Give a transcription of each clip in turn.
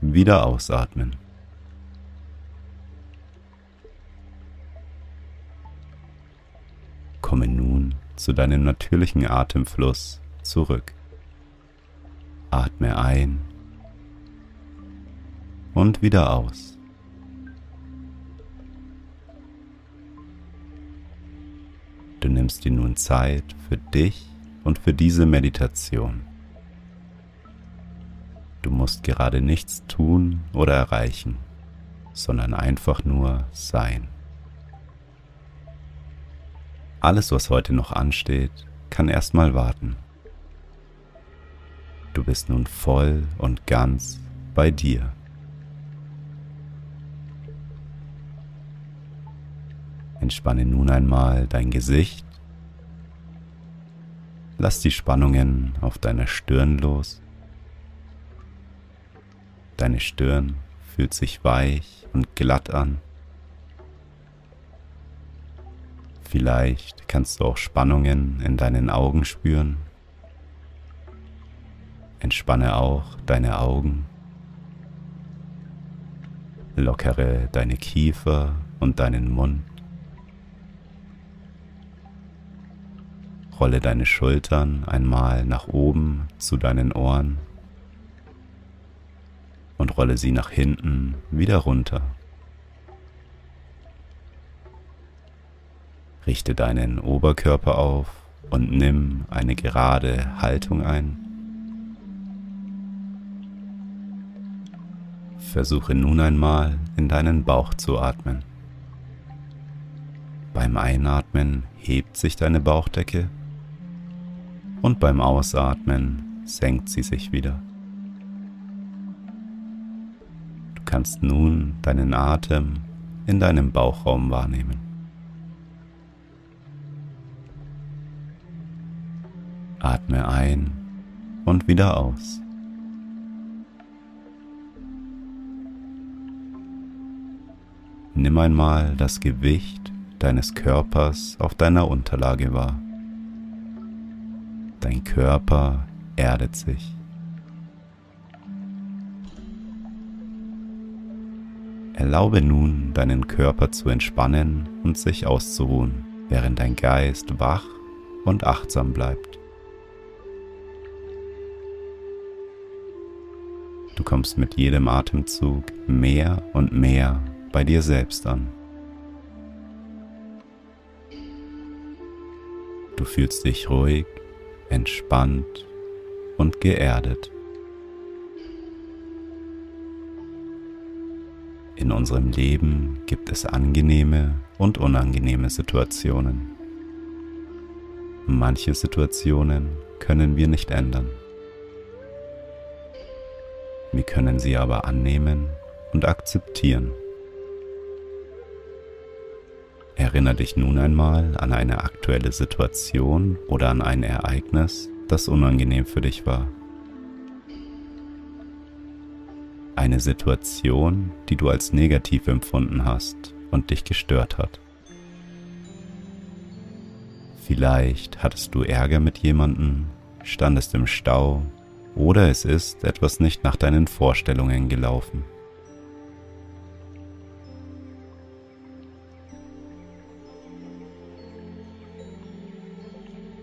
wieder ausatmen. Komme nun zu deinem natürlichen Atemfluss zurück. Atme ein und wieder aus. Du nimmst dir nun Zeit für dich und für diese Meditation. Musst gerade nichts tun oder erreichen, sondern einfach nur sein. Alles, was heute noch ansteht, kann erstmal warten. Du bist nun voll und ganz bei dir. Entspanne nun einmal dein Gesicht. Lass die Spannungen auf deiner Stirn los. Deine Stirn fühlt sich weich und glatt an. Vielleicht kannst du auch Spannungen in deinen Augen spüren. Entspanne auch deine Augen. Lockere deine Kiefer und deinen Mund. Rolle deine Schultern einmal nach oben zu deinen Ohren und rolle sie nach hinten wieder runter. Richte deinen Oberkörper auf und nimm eine gerade Haltung ein. Versuche nun einmal in deinen Bauch zu atmen. Beim Einatmen hebt sich deine Bauchdecke und beim Ausatmen senkt sie sich wieder. Kannst nun deinen Atem in deinem Bauchraum wahrnehmen. Atme ein und wieder aus. Nimm einmal das Gewicht deines Körpers auf deiner Unterlage wahr. Dein Körper erdet sich. Erlaube nun deinen Körper zu entspannen und sich auszuruhen, während dein Geist wach und achtsam bleibt. Du kommst mit jedem Atemzug mehr und mehr bei dir selbst an. Du fühlst dich ruhig, entspannt und geerdet. In unserem Leben gibt es angenehme und unangenehme Situationen. Manche Situationen können wir nicht ändern. Wir können sie aber annehmen und akzeptieren. Erinnere dich nun einmal an eine aktuelle Situation oder an ein Ereignis, das unangenehm für dich war. Eine Situation, die du als negativ empfunden hast und dich gestört hat. Vielleicht hattest du Ärger mit jemandem, standest im Stau oder es ist etwas nicht nach deinen Vorstellungen gelaufen.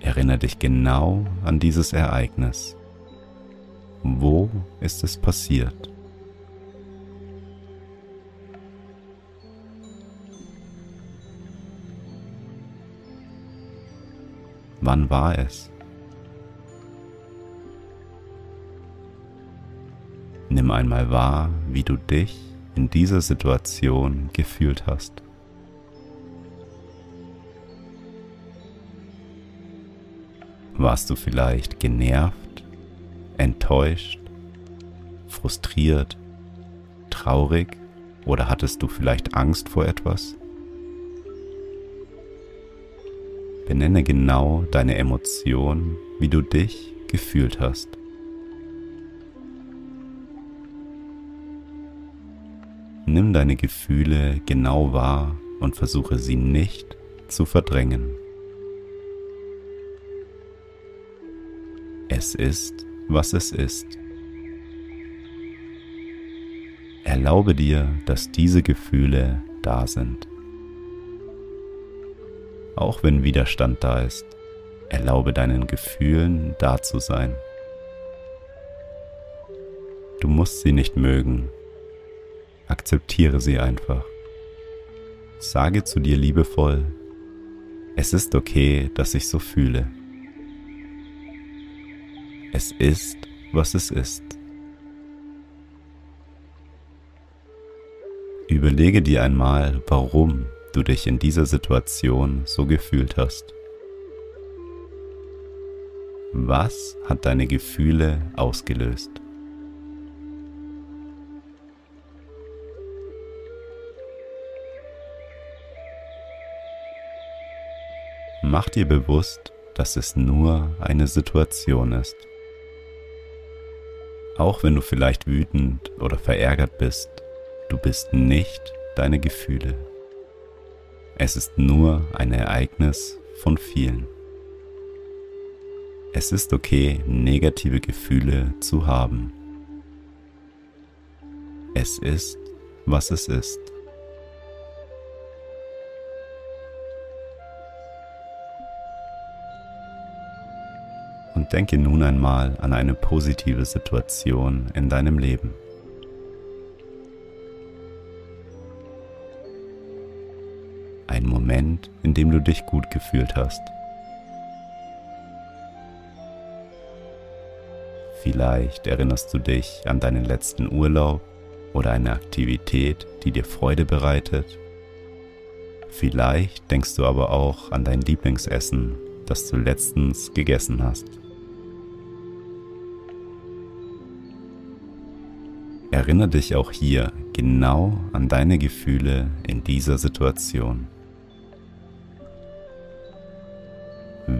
Erinnere dich genau an dieses Ereignis. Wo ist es passiert? Wann war es? Nimm einmal wahr, wie du dich in dieser Situation gefühlt hast. Warst du vielleicht genervt, enttäuscht, frustriert, traurig oder hattest du vielleicht Angst vor etwas? Benenne genau deine Emotion, wie du dich gefühlt hast. Nimm deine Gefühle genau wahr und versuche sie nicht zu verdrängen. Es ist, was es ist. Erlaube dir, dass diese Gefühle da sind. Auch wenn Widerstand da ist, erlaube deinen Gefühlen da zu sein. Du musst sie nicht mögen, akzeptiere sie einfach. Sage zu dir liebevoll, es ist okay, dass ich so fühle. Es ist, was es ist. Überlege dir einmal, warum du dich in dieser Situation so gefühlt hast. Was hat deine Gefühle ausgelöst? Mach dir bewusst, dass es nur eine Situation ist. Auch wenn du vielleicht wütend oder verärgert bist, du bist nicht deine Gefühle. Es ist nur ein Ereignis von vielen. Es ist okay, negative Gefühle zu haben. Es ist, was es ist. Und denke nun einmal an eine positive Situation in deinem Leben. Moment, in dem du dich gut gefühlt hast. Vielleicht erinnerst du dich an deinen letzten Urlaub oder eine Aktivität, die dir Freude bereitet. Vielleicht denkst du aber auch an dein Lieblingsessen, das du letztens gegessen hast. Erinnere dich auch hier genau an deine Gefühle in dieser Situation.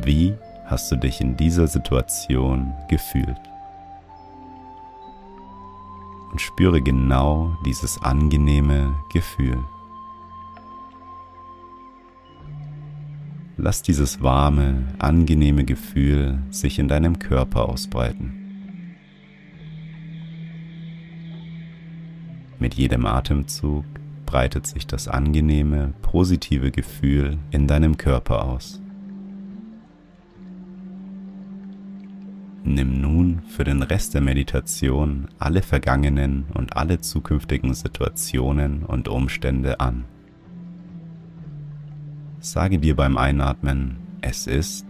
Wie hast du dich in dieser Situation gefühlt? Und spüre genau dieses angenehme Gefühl. Lass dieses warme, angenehme Gefühl sich in deinem Körper ausbreiten. Mit jedem Atemzug breitet sich das angenehme, positive Gefühl in deinem Körper aus. Nimm nun für den Rest der Meditation alle vergangenen und alle zukünftigen Situationen und Umstände an. Sage dir beim Einatmen, es ist,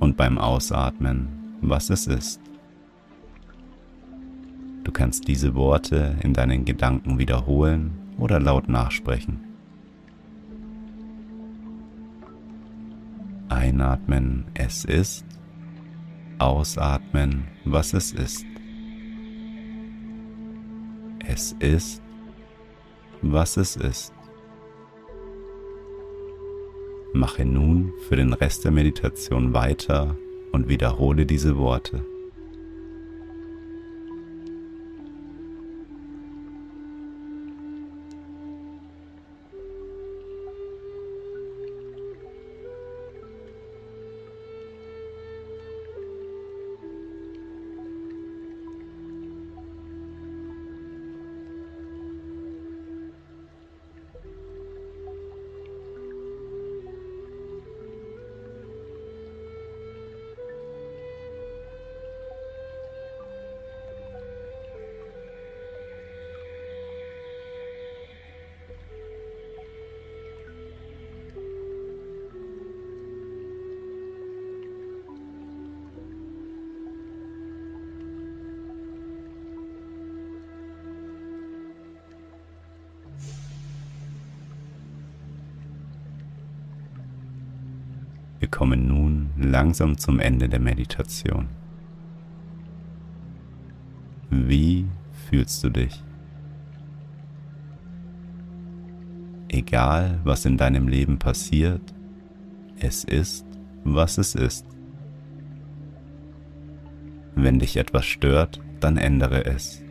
und beim Ausatmen, was es ist. Du kannst diese Worte in deinen Gedanken wiederholen oder laut nachsprechen. Einatmen, es ist. Ausatmen, was es ist. Es ist, was es ist. Mache nun für den Rest der Meditation weiter und wiederhole diese Worte. Kommen nun langsam zum Ende der Meditation. Wie fühlst du dich? Egal, was in deinem Leben passiert, es ist, was es ist. Wenn dich etwas stört, dann ändere es.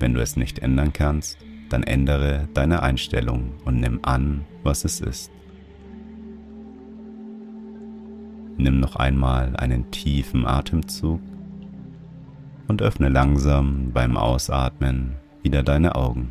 Wenn du es nicht ändern kannst, dann ändere deine Einstellung und nimm an, was es ist. Nimm noch einmal einen tiefen Atemzug und öffne langsam beim Ausatmen wieder deine Augen.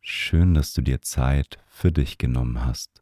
Schön, dass du dir Zeit für dich genommen hast.